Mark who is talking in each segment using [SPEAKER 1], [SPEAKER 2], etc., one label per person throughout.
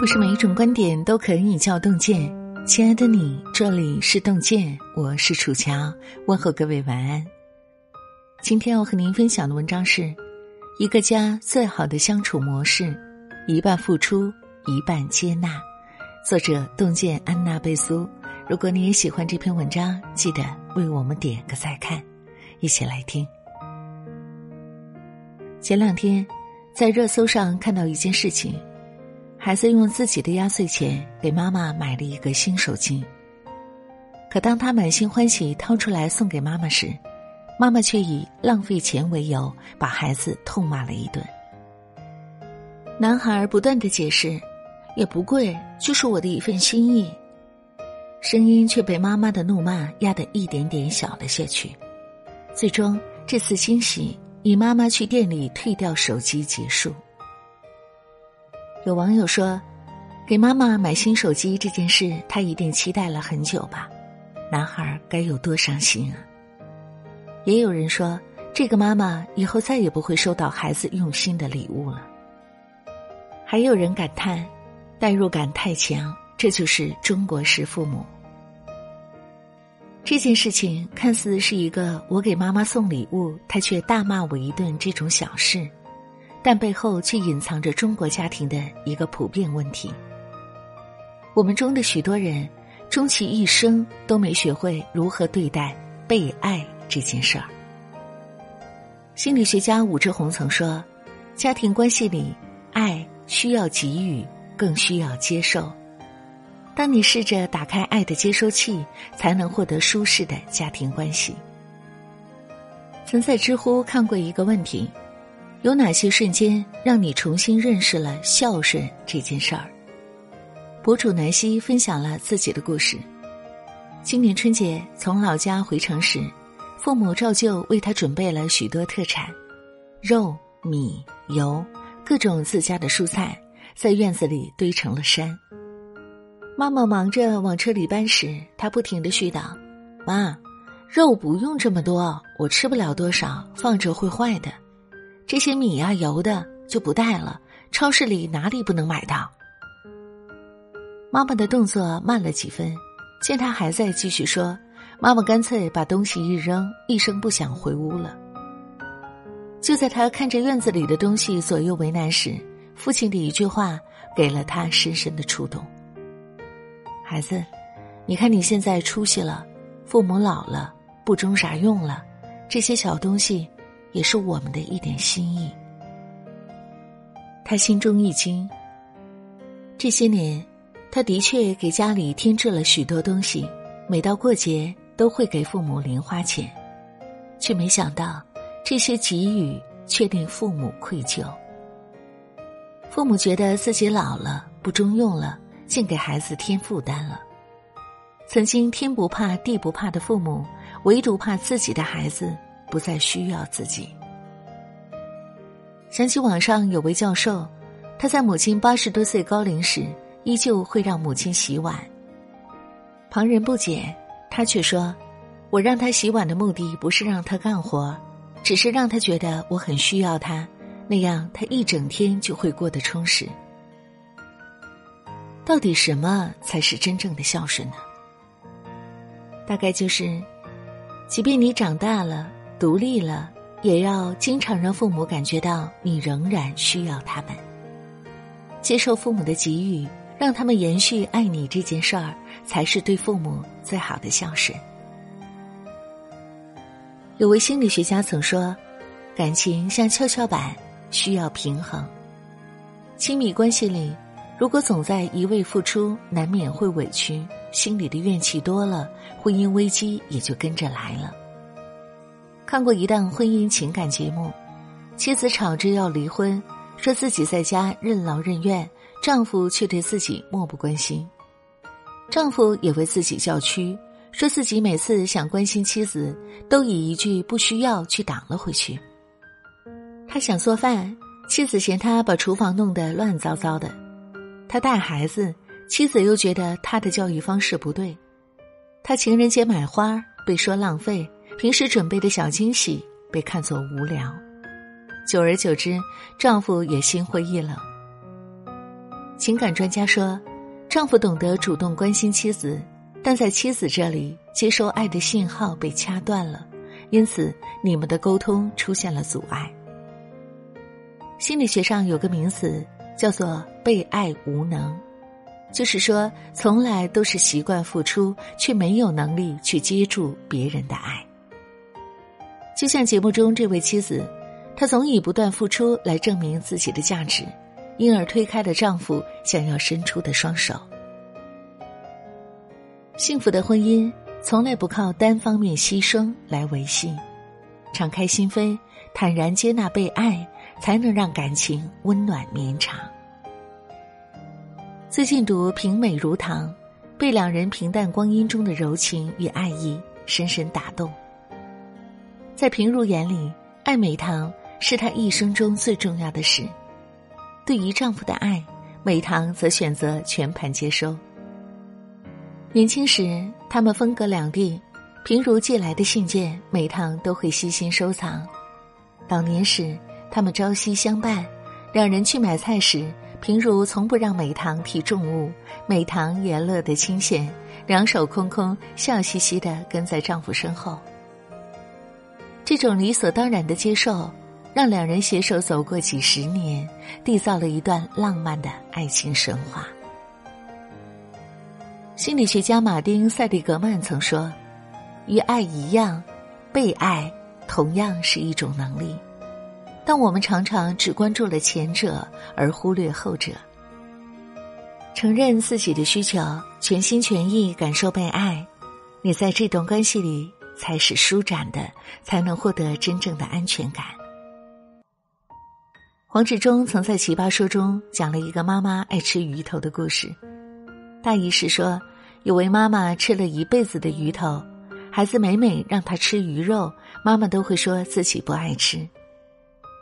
[SPEAKER 1] 不是每一种观点都可以叫洞见。亲爱的你，这里是洞见，我是楚乔，问候各位晚安。今天要和您分享的文章是：一个家最好的相处模式，一半付出，一半接纳。作者：洞见安娜贝苏。如果你也喜欢这篇文章，记得为我们点个再看。一起来听。前两天，在热搜上看到一件事情。孩子用自己的压岁钱给妈妈买了一个新手机，可当他满心欢喜掏出来送给妈妈时，妈妈却以浪费钱为由把孩子痛骂了一顿。男孩不断的解释：“也不贵，就是我的一份心意。”声音却被妈妈的怒骂压得一点点小了下去。最终，这次惊喜以妈妈去店里退掉手机结束。有网友说：“给妈妈买新手机这件事，他一定期待了很久吧？男孩该有多伤心啊！”也有人说：“这个妈妈以后再也不会收到孩子用心的礼物了。”还有人感叹：“代入感太强，这就是中国式父母。”这件事情看似是一个我给妈妈送礼物，她却大骂我一顿这种小事。但背后却隐藏着中国家庭的一个普遍问题：我们中的许多人，终其一生都没学会如何对待被爱这件事儿。心理学家武志红曾说：“家庭关系里，爱需要给予，更需要接受。当你试着打开爱的接收器，才能获得舒适的家庭关系。”曾在知乎看过一个问题。有哪些瞬间让你重新认识了孝顺这件事儿？博主南希分享了自己的故事。今年春节从老家回城时，父母照旧为他准备了许多特产，肉、米、油，各种自家的蔬菜，在院子里堆成了山。妈妈忙着往车里搬时，他不停的絮叨：“妈，肉不用这么多，我吃不了多少，放着会坏的。”这些米呀油的就不带了，超市里哪里不能买到？妈妈的动作慢了几分，见他还在继续说，妈妈干脆把东西一扔，一声不响回屋了。就在他看着院子里的东西左右为难时，父亲的一句话给了他深深的触动：“孩子，你看你现在出息了，父母老了不中啥用了，这些小东西。”也是我们的一点心意。他心中一惊。这些年，他的确给家里添置了许多东西，每到过节都会给父母零花钱，却没想到这些给予却令父母愧疚。父母觉得自己老了不中用了，竟给孩子添负担了。曾经天不怕地不怕的父母，唯独怕自己的孩子。不再需要自己。想起网上有位教授，他在母亲八十多岁高龄时，依旧会让母亲洗碗。旁人不解，他却说：“我让他洗碗的目的不是让他干活，只是让他觉得我很需要他，那样他一整天就会过得充实。”到底什么才是真正的孝顺呢？大概就是，即便你长大了。独立了，也要经常让父母感觉到你仍然需要他们。接受父母的给予，让他们延续爱你这件事儿，才是对父母最好的孝顺。有位心理学家曾说：“感情像跷跷板，需要平衡。亲密关系里，如果总在一味付出，难免会委屈，心里的怨气多了，婚姻危机也就跟着来了。”看过一档婚姻情感节目，妻子吵着要离婚，说自己在家任劳任怨，丈夫却对自己漠不关心。丈夫也为自己叫屈，说自己每次想关心妻子，都以一句“不需要”去挡了回去。他想做饭，妻子嫌他把厨房弄得乱糟糟的；他带孩子，妻子又觉得他的教育方式不对；他情人节买花，被说浪费。平时准备的小惊喜被看作无聊，久而久之，丈夫也心灰意冷。情感专家说，丈夫懂得主动关心妻子，但在妻子这里接收爱的信号被掐断了，因此你们的沟通出现了阻碍。心理学上有个名词叫做“被爱无能”，就是说从来都是习惯付出，却没有能力去接住别人的爱。就像节目中这位妻子，她总以不断付出来证明自己的价值。因而推开了丈夫想要伸出的双手。幸福的婚姻从来不靠单方面牺牲来维系，敞开心扉，坦然接纳被爱，才能让感情温暖绵长。最近读《平美如堂》，被两人平淡光阴中的柔情与爱意深深打动。在平如眼里，爱美堂是她一生中最重要的事。对于丈夫的爱，美棠则选择全盘接收。年轻时，他们分隔两地，平如寄来的信件，美棠都会悉心收藏。老年时，他们朝夕相伴，两人去买菜时，平如从不让美棠提重物，美棠也乐得清闲，两手空空，笑嘻嘻的跟在丈夫身后。这种理所当然的接受。让两人携手走过几十年，缔造了一段浪漫的爱情神话。心理学家马丁·塞利格曼曾说：“与爱一样，被爱同样是一种能力。但我们常常只关注了前者，而忽略后者。承认自己的需求，全心全意感受被爱，你在这段关系里才是舒展的，才能获得真正的安全感。”黄志忠曾在《奇葩说》中讲了一个妈妈爱吃鱼头的故事。大意是说，有位妈妈吃了一辈子的鱼头，孩子每每让她吃鱼肉，妈妈都会说自己不爱吃，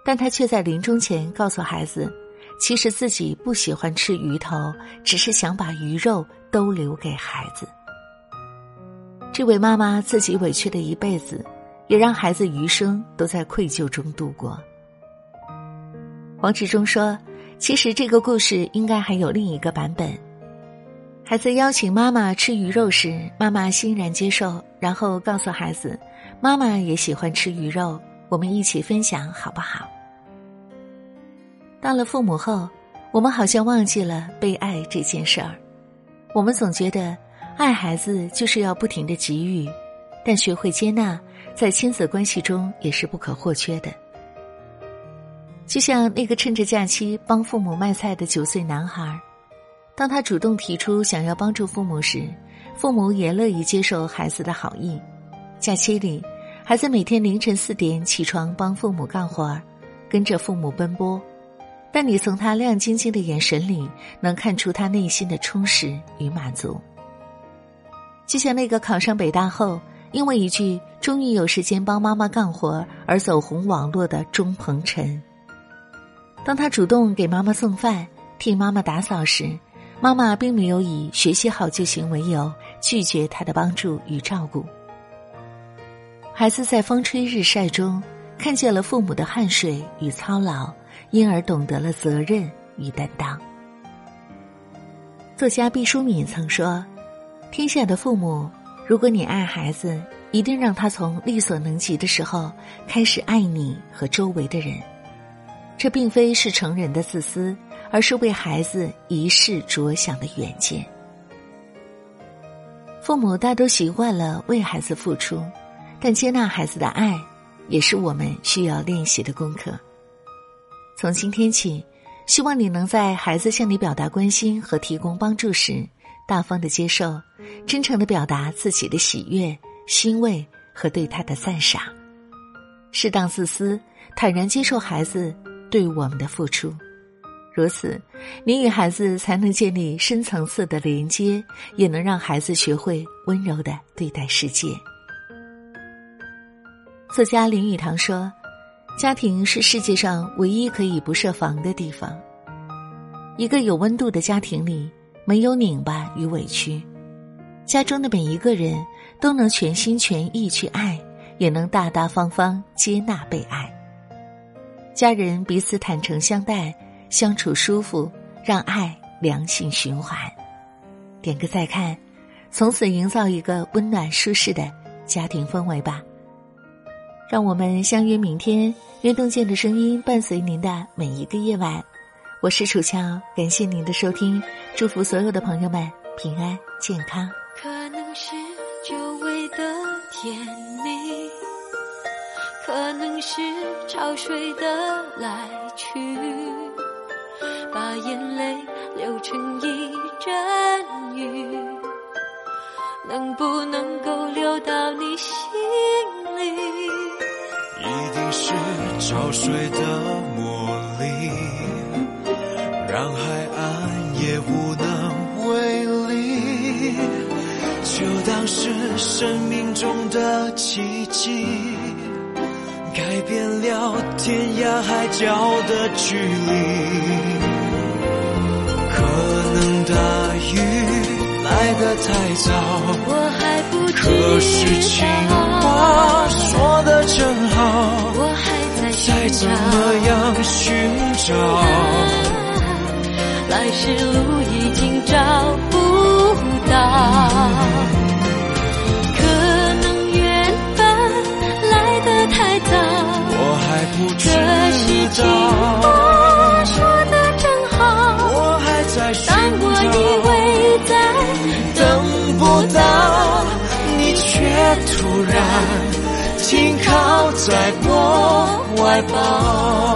[SPEAKER 1] 但她却在临终前告诉孩子，其实自己不喜欢吃鱼头，只是想把鱼肉都留给孩子。这位妈妈自己委屈了一辈子，也让孩子余生都在愧疚中度过。黄志忠说：“其实这个故事应该还有另一个版本。孩子邀请妈妈吃鱼肉时，妈妈欣然接受，然后告诉孩子：‘妈妈也喜欢吃鱼肉，我们一起分享好不好？’到了父母后，我们好像忘记了被爱这件事儿。我们总觉得爱孩子就是要不停的给予，但学会接纳，在亲子关系中也是不可或缺的。”就像那个趁着假期帮父母卖菜的九岁男孩，当他主动提出想要帮助父母时，父母也乐意接受孩子的好意。假期里，孩子每天凌晨四点起床帮父母干活儿，跟着父母奔波，但你从他亮晶晶的眼神里能看出他内心的充实与满足。就像那个考上北大后，因为一句“终于有时间帮妈妈干活”而走红网络的钟鹏程。当他主动给妈妈送饭、替妈妈打扫时，妈妈并没有以学习好就行为由拒绝他的帮助与照顾。孩子在风吹日晒中看见了父母的汗水与操劳，因而懂得了责任与担当。作家毕淑敏曾说：“天下的父母，如果你爱孩子，一定让他从力所能及的时候开始爱你和周围的人。”这并非是成人的自私，而是为孩子一世着想的远见。父母大都习惯了为孩子付出，但接纳孩子的爱，也是我们需要练习的功课。从今天起，希望你能在孩子向你表达关心和提供帮助时，大方的接受，真诚的表达自己的喜悦、欣慰和对他的赞赏，适当自私，坦然接受孩子。对我们的付出，如此，你与孩子才能建立深层次的连接，也能让孩子学会温柔的对待世界。作家林语堂说：“家庭是世界上唯一可以不设防的地方。一个有温度的家庭里，没有拧巴与委屈，家中的每一个人都能全心全意去爱，也能大大方方接纳被爱。”家人彼此坦诚相待，相处舒服，让爱良性循环。点个再看，从此营造一个温暖舒适的家庭氛围吧。让我们相约明天，运动健的声音伴随您的每一个夜晚。我是楚乔，感谢您的收听，祝福所有的朋友们平安健康。
[SPEAKER 2] 可能是久违的甜蜜，可能是潮水的来去，把眼泪流成一阵雨，能不能够流到你心里？
[SPEAKER 3] 一定是潮水的魔力。就当是生命中的奇迹，改变了天涯海角的距离。可能大雨来得太早，
[SPEAKER 2] 我还不知
[SPEAKER 3] 可是情话说得真好，
[SPEAKER 2] 我还在
[SPEAKER 3] 再怎么样寻找。
[SPEAKER 2] 来时路
[SPEAKER 3] 在我怀抱。